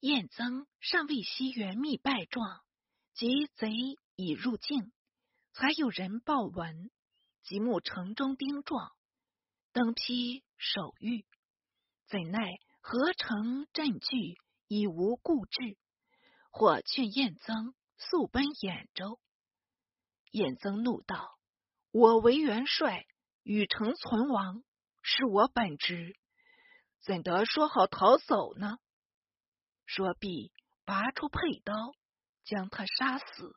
燕曾尚未悉元密败状，及贼已入境，才有人报闻，即目城中丁状，登批守御。怎奈何城镇据，已无故志，或劝燕曾速奔兖州。燕曾怒道：“我为元帅，与城存亡，是我本职，怎得说好逃走呢？”说毕，拔出佩刀，将他杀死。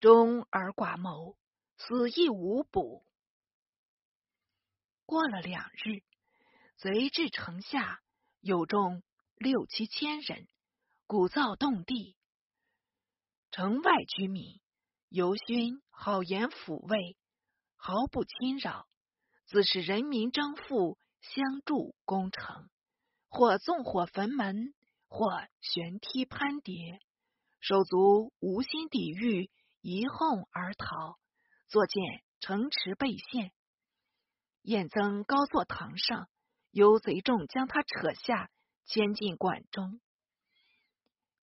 终而寡谋，死亦无补。过了两日，贼至城下，有众六七千人，鼓噪动地。城外居民尤勋好言抚慰，毫不侵扰，自是人民争富，相助攻城，或纵火焚门。或悬梯攀叠，手足无心抵御，一哄而逃。作见城池被陷，燕曾高坐堂上，由贼众将他扯下，牵进馆中。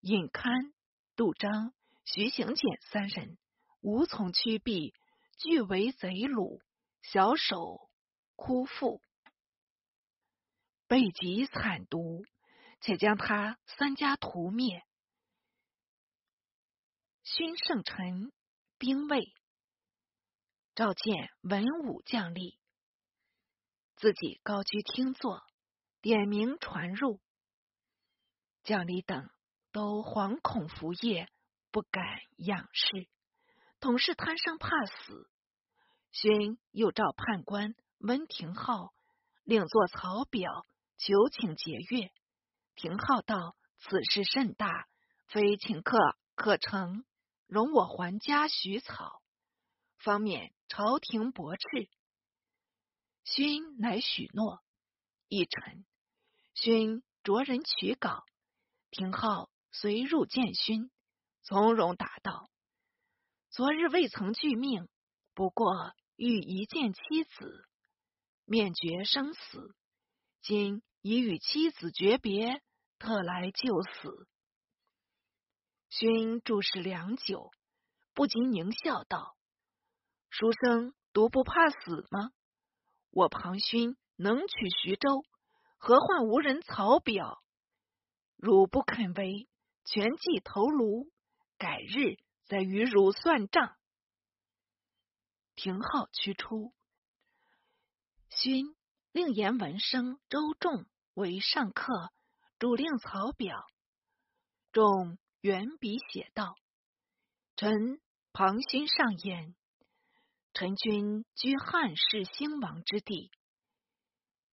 尹堪、杜章、徐行俭三人无从驱避，俱为贼虏，小手枯腹，被极惨毒。且将他三家屠灭。勋圣臣兵卫召见文武将吏，自己高居听座，点名传入。将吏等都惶恐伏业，不敢仰视，同是贪生怕死。勋又召判官温廷浩，另作草表，求请节约。廷浩道：“此事甚大，非请客可成，容我还家许草，方免朝廷驳斥。”勋乃许诺。一臣，勋着人取稿，廷浩随入见勋，从容答道：“昨日未曾拒命，不过欲一见妻子，面决生死。今已与妻子诀别。”特来就死。勋注视良久，不禁狞笑道：“书生独不怕死吗？我庞勋能取徐州，何患无人草表？汝不肯为，全计头颅，改日再与汝算账。”廷号驱出，勋令言文生、周仲为上客。主令草表，众原笔写道：“臣庞勋上言，臣君居汉室兴亡之地，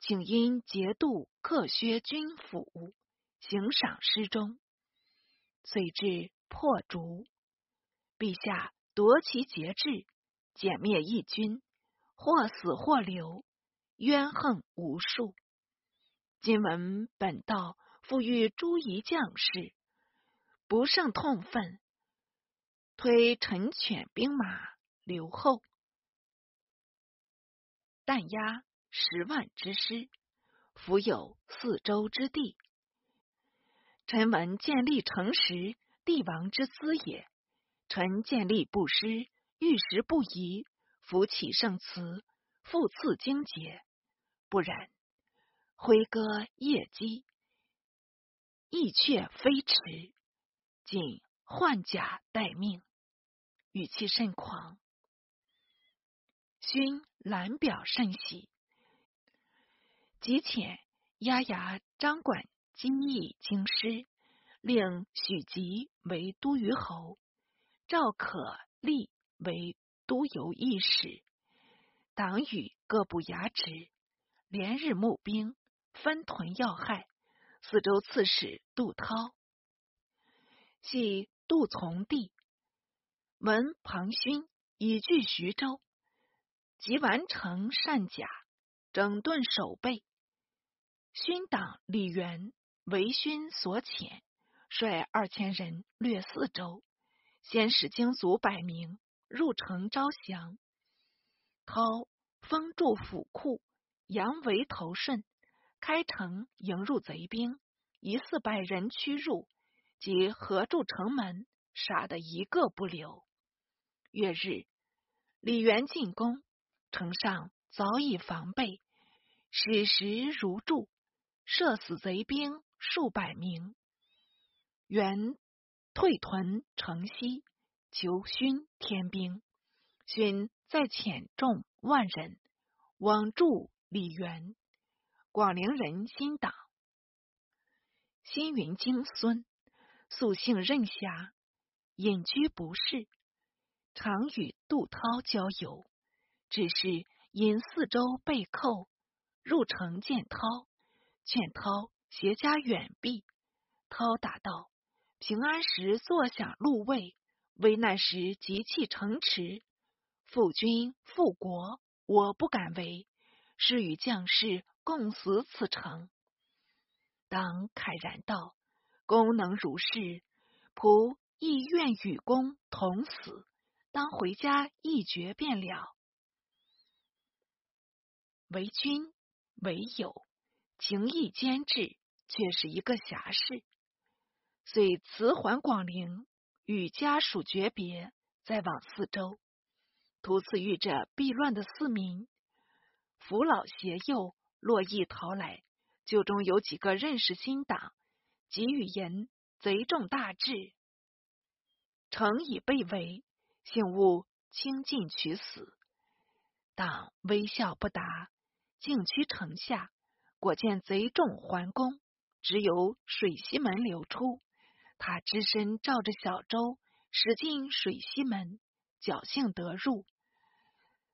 请因节度克削军府，行赏失中，遂至破竹。陛下夺其节制，歼灭义军，或死或留，冤横无数。今闻本道。”赋予诸夷将士，不胜痛愤，推陈犬兵马留后，弹压十万之师，伏有四周之地。臣闻建立城时，帝王之资也。臣建立不失，玉石不移，扶起圣祠，复赐精节。不然，挥戈夜击。意却非迟，仅换甲待命，语气甚狂。勋览表甚喜，即遣押牙张管金义京师，令许吉为都虞侯，赵可立为都邮驿使，党羽各部衙职，连日募兵，分屯要害。四州刺史杜涛，系杜从弟，闻庞勋已据徐州，即完成善甲，整顿守备。勋党李元为勋所遣，率二千人掠四州，先使精卒百名入城招降。涛封驻府库，扬为头顺。开城迎入贼兵，一四百人驱入，即合住城门，杀得一个不留。月日，李元进攻，城上早已防备，矢石如注，射死贼兵数百名。元退屯城西，求勋天兵。勋再遣众万人往助李元。广陵人新党，新云京孙，素性任侠，隐居不仕，常与杜涛交游。只是因四周被寇，入城见涛，劝涛携家远避。涛答道：“平安时坐享禄位，危难时急弃城池。父君复国，我不敢为，是与将士。”共死此城，当慨然道：“公能如是，仆亦愿与公同死。当回家一决便了。为君为友，情义兼至，却是一个侠士。遂辞还广陵，与家属诀别，再往四周，途次遇着避乱的四民，扶老携幼。”络绎逃来，就中有几个认识新党，给予言贼众大至，城已被围，幸勿轻进取死。党微笑不答，径趋城下，果见贼众环攻，只有水西门流出。他只身照着小舟，驶进水西门，侥幸得入。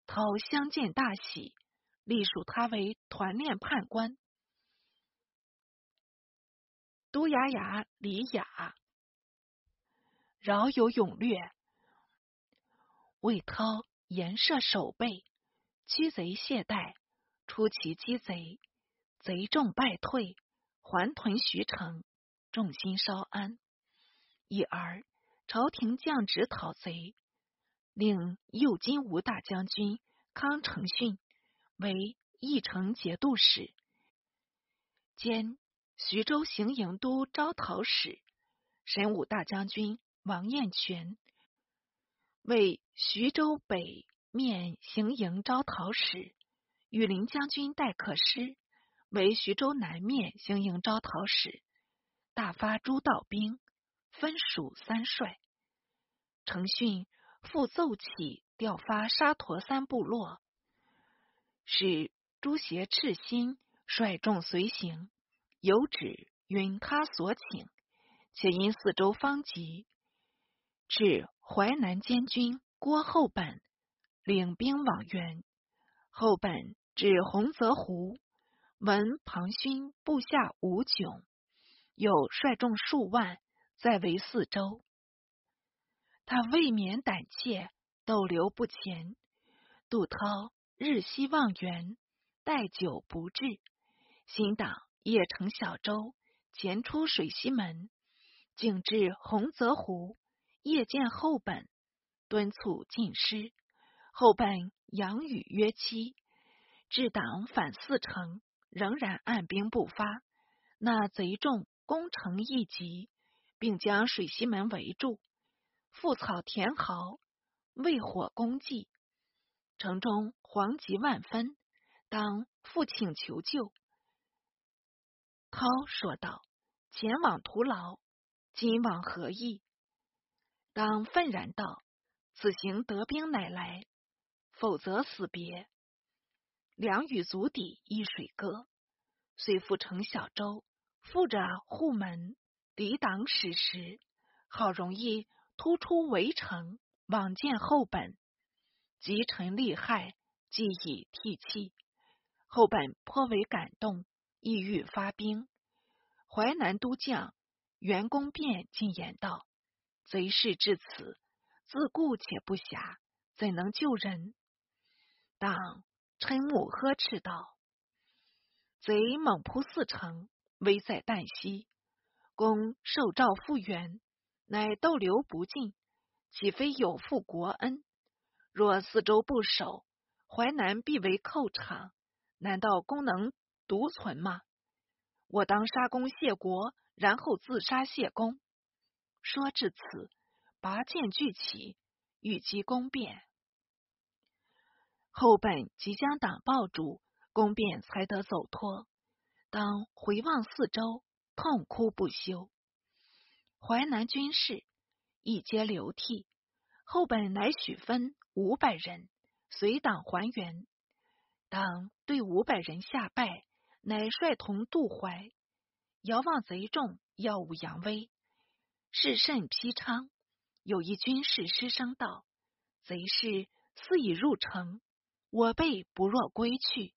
涛相见大喜。隶属他为团练判官，都牙牙李雅，饶有勇略，魏涛严设守备，驱贼懈怠，出奇击贼，贼众败退，还屯徐城，众心稍安。已而朝廷降旨讨贼，令右金吾大将军康承训。为义城节度使，兼徐州行营都招讨使；神武大将军王彦全为徐州北面行营招讨使；羽林将军戴可师为徐州南面行营招讨使。大发诸道兵，分属三帅。程训复奏起调发沙陀三部落。使朱邪赤心率众随行，有旨允他所请，且因四周方急，至淮南监军郭厚本领兵往援。厚本至洪泽湖，闻庞勋部下吴炯，又率众数万在围四周，他未免胆怯，逗留不前。杜涛。日夕望援，待久不至。新党夜乘小舟，前出水西门，径至洪泽湖。夜见后本，敦促进师。后本扬语约期。至党反四城，仍然按兵不发。那贼众攻城一急，并将水西门围住，覆草填壕，为火攻计。城中惶急万分，当父请求救。涛说道：“前往徒劳，今往何意？”当愤然道：“此行得兵乃来，否则死别。”两羽足底一水歌，遂复乘小舟，负着护门，抵挡矢石，好容易突出围城，往见后本。及臣利害，既已涕泣。后本颇为感动，意欲发兵。淮南都将袁公变进言道：“贼势至此，自顾且不暇，怎能救人？”当嗔目呵斥道：“贼猛扑四城，危在旦夕。公受诏复原，乃逗留不进，岂非有负国恩？”若四周不守，淮南必为寇场，难道公能独存吗？我当杀公谢国，然后自杀谢公。说至此，拔剑聚起，欲击宫变。后本即将党抱住，宫变才得走脱。当回望四周，痛哭不休。淮南军士一皆流涕。后本乃许分五百人随党还原。党对五百人下拜，乃率同渡淮。遥望贼众，耀武扬威，是甚披昌。有一军士失声道：“贼势似已入城，我辈不若归去。”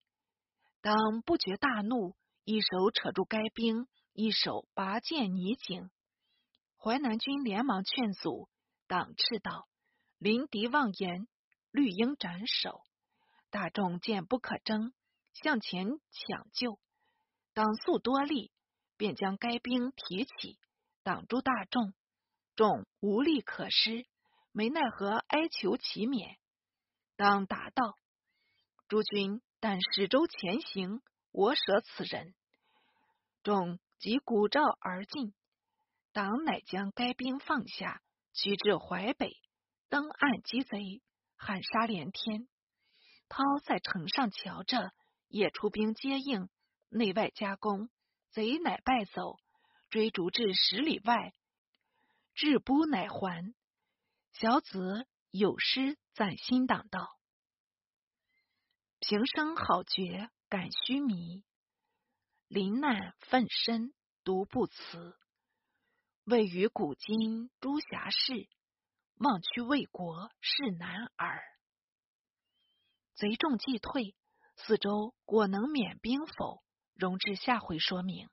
党不觉大怒，一手扯住该兵，一手拔剑拟颈。淮南军连忙劝阻，党斥道：“临敌妄言，律应斩首。”大众见不可争，向前抢救。党素多力，便将该兵提起，挡住大众。众无力可施，没奈何，哀求其免。当答道：“诸君但使舟前行，我舍此人。”众即鼓噪而进。党乃将该兵放下，驱至淮北，登岸击贼，喊杀连天。涛在城上瞧着，也出兵接应，内外夹攻，贼乃败走，追逐至十里外，至不乃还。小子有诗赞新党道：“平生好绝感虚迷，临难奋身独不辞。位于古今诸侠士，望去为国是男儿。”贼众既退，四周果能免兵否？容至下回说明。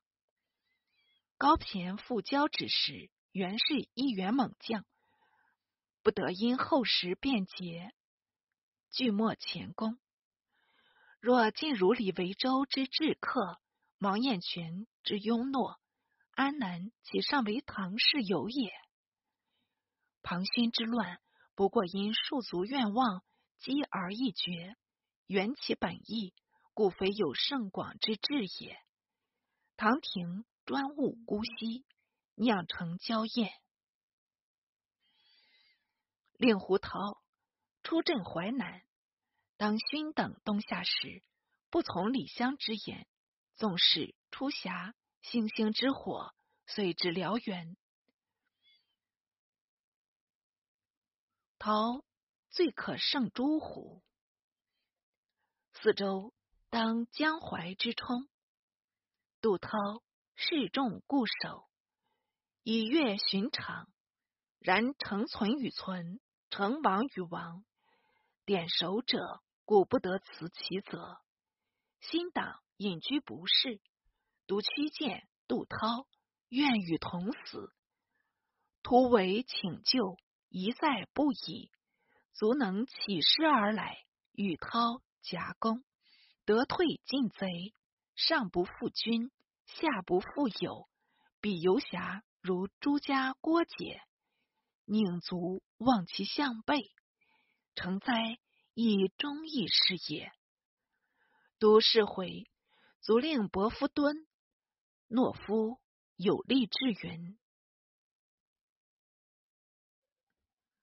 高骈赴交趾时，原是一员猛将，不得因后时变节，拒没前功。若晋如李维州之治客，王彦全之庸懦，安南岂尚为唐氏有也？唐勋之乱，不过因庶族愿望。积而一绝，原其本意，故非有甚广之志也。唐廷专务姑息，酿成娇艳。令狐桃出镇淮南，当勋等东下时，不从李湘之言，纵使出峡，星星之火，遂至燎原。陶。最可胜诸虎。四周当江淮之冲。杜涛示众固守，以阅寻常。然成存与存，成亡与亡。点守者，故不得辞其责。新党隐居不仕，独屈见杜涛，愿与同死。突围请救，一再不已。足能起师而来，与涛夹攻，得退进贼，上不负君，下不负友，彼游侠如朱家郭解，宁足望其项背，成哉以忠义是也。都是回，足令伯夫敦，懦夫有力至云。